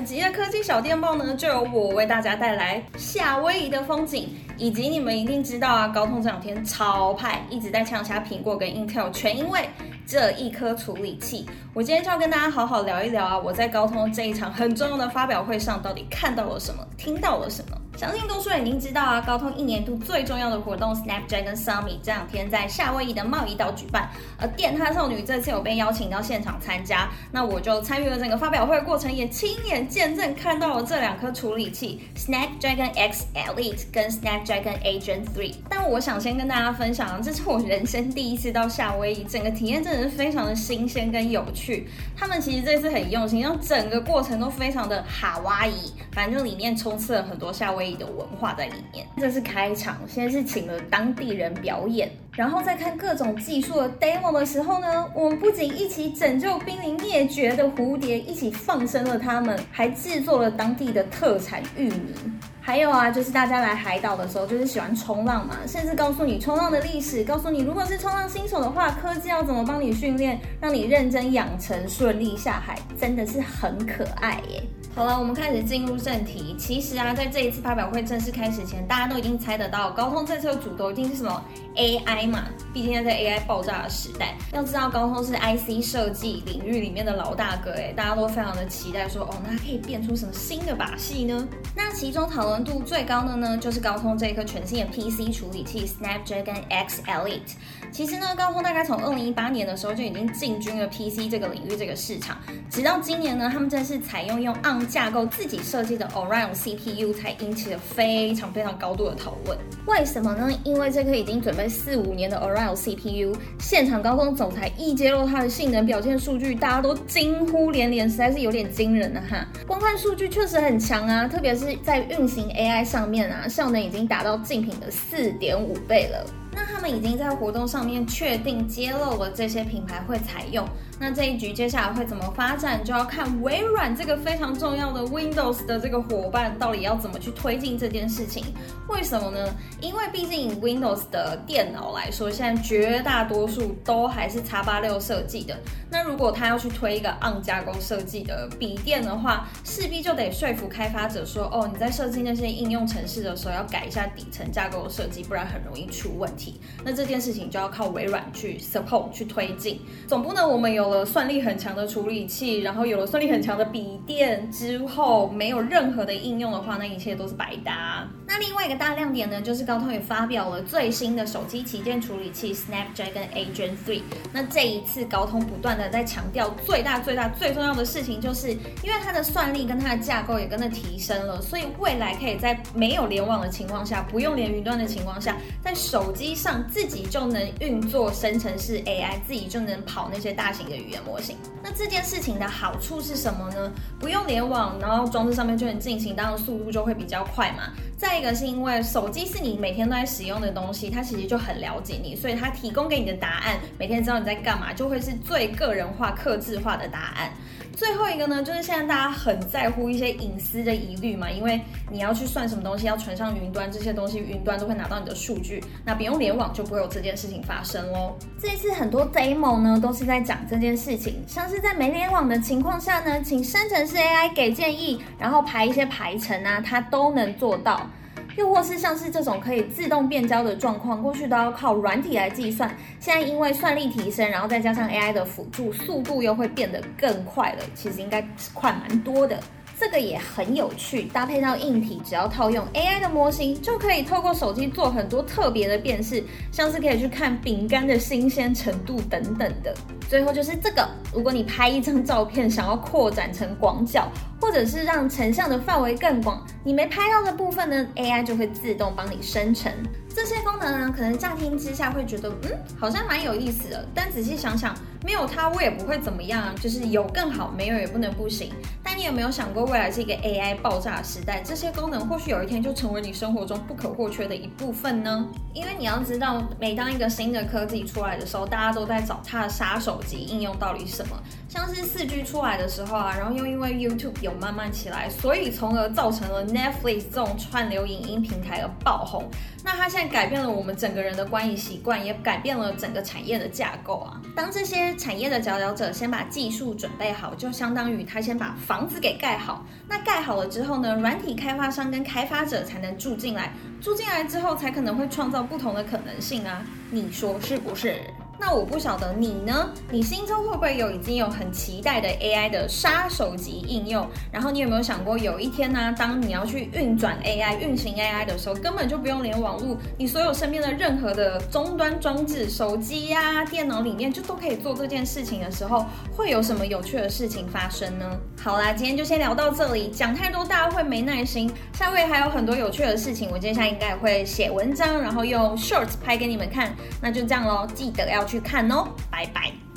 本集的科技小电报呢，就由我为大家带来夏威夷的风景，以及你们一定知道啊，高通这两天超派，一直在呛下苹果跟 Intel，全因为这一颗处理器。我今天就要跟大家好好聊一聊啊，我在高通这一场很重要的发表会上，到底看到了什么，听到了什么。相信多数人已经知道啊，高通一年度最重要的活动 Snapdragon Summit 这两天在夏威夷的茂宜岛举办，而电獭少女这次有被邀请到现场参加，那我就参与了整个发表会的过程，也亲眼见证看到了这两颗处理器 Snapdragon X Elite 跟 Snapdragon Agent 3。但我想先跟大家分享，这是我人生第一次到夏威夷，整个体验真的是非常的新鲜跟有趣。他们其实这次很用心，让整个过程都非常的哈哇伊，反正就里面充斥了很多夏威夷的文化在里面，这是开场，先是请了当地人表演，然后在看各种技术的 demo 的时候呢，我们不仅一起拯救濒临灭绝的蝴蝶，一起放生了它们，还制作了当地的特产玉米。还有啊，就是大家来海岛的时候，就是喜欢冲浪嘛，甚至告诉你冲浪的历史，告诉你如果是冲浪新手的话，科技要怎么帮你训练，让你认真养成，顺利下海，真的是很可爱耶。好了，我们开始进入正题。其实啊，在这一次发表会正式开始前，大家都已经猜得到，高通这次的主轴一定是什么 AI 嘛？毕竟在 AI 爆炸的时代，要知道高通是 IC 设计领域里面的老大哥，哎，大家都非常的期待说，哦，那可以变出什么新的把戏呢？那其中讨论度最高的呢，就是高通这一颗全新的 PC 处理器 Snapdragon X Elite。其实呢，高通大概从二零一八年的时候就已经进军了 PC 这个领域这个市场，直到今年呢，他们正式采用用 ARM 架构自己设计的 Orion CPU 才引起了非常非常高度的讨论。为什么呢？因为这颗已经准备四五年的 Orion CPU，现场高通总裁一揭露它的性能表现数据，大家都惊呼连连，实在是有点惊人了哈。光看数据确实很强啊，特别是在运行 AI 上面啊，效能已经达到竞品的四点五倍了。那他们已经在活动上面确定揭露了这些品牌会采用。那这一局接下来会怎么发展，就要看微软这个非常重要的 Windows 的这个伙伴到底要怎么去推进这件事情。为什么呢？因为毕竟 Windows 的电脑来说，现在绝大多数都还是 X86 设计的。那如果他要去推一个 ARM 架构设计的笔电的话，势必就得说服开发者说，哦，你在设计那些应用程式的时候要改一下底层架构的设计，不然很容易出问题。那这件事情就要靠微软去 support 去推进。总部呢，我们有。了算力很强的处理器，然后有了算力很强的笔电之后，没有任何的应用的话，那一切都是白搭。那另外一个大亮点呢，就是高通也发表了最新的手机旗舰处理器 Snapdragon A Gen 3。那这一次高通不断的在强调，最大最大最重要的事情，就是因为它的算力跟它的架构也跟着提升了，所以未来可以在没有联网的情况下，不用连云端的情况下，在手机上自己就能运作生成式 AI，自己就能跑那些大型的。语言模型，那这件事情的好处是什么呢？不用联网，然后装置上面就能进行，当然速度就会比较快嘛。再一个是因为手机是你每天都在使用的东西，它其实就很了解你，所以它提供给你的答案，每天知道你在干嘛，就会是最个人化、克制化的答案。最后一个呢，就是现在大家很在乎一些隐私的疑虑嘛，因为你要去算什么东西，要传上云端，这些东西云端都会拿到你的数据，那不用联网就不会有这件事情发生喽。这一次很多 demo 呢都是在讲这件事情，像是在没联网的情况下呢，请生成式 AI 给建议，然后排一些排程啊，它都能做到。又或是像是这种可以自动变焦的状况，过去都要靠软体来计算，现在因为算力提升，然后再加上 AI 的辅助，速度又会变得更快了。其实应该是快蛮多的。这个也很有趣，搭配到硬体，只要套用 AI 的模型，就可以透过手机做很多特别的辨识，像是可以去看饼干的新鲜程度等等的。最后就是这个，如果你拍一张照片，想要扩展成广角，或者是让成像的范围更广，你没拍到的部分呢，AI 就会自动帮你生成。这些功能呢，可能乍听之下会觉得，嗯，好像蛮有意思的。但仔细想想，没有它我也不会怎么样，就是有更好，没有也不能不行。但你有没有想过，未来是一个 AI 爆炸时代，这些功能或许有一天就成为你生活中不可或缺的一部分呢？因为你要知道，每当一个新的科技出来的时候，大家都在找它的杀手级应用到底是什么。像是四 G 出来的时候啊，然后又因为 YouTube 有慢慢起来，所以从而造成了 Netflix 这种串流影音平台的爆红。那它现在改变了我们整个人的观影习惯，也改变了整个产业的架构啊。当这些产业的佼佼者先把技术准备好，就相当于他先把房子给盖好。那盖好了之后呢，软体开发商跟开发者才能住进来，住进来之后才可能会创造不同的可能性啊。你说是不是？那我不晓得你呢？你心中会不会有已经有很期待的 AI 的杀手级应用？然后你有没有想过，有一天呢、当你要去运转 AI、运行 AI 的时候，根本就不用连网络，你所有身边的任何的终端装置，手机呀、电脑里面就都可以做这件事情的时候，会有什么有趣的事情发生呢？好啦，今天就先聊到这里，讲太多大家会没耐心。下位还有很多有趣的事情，我接下来应该会写文章，然后用 Shorts 拍给你们看。那就这样喽，记得要。去看哦，拜拜。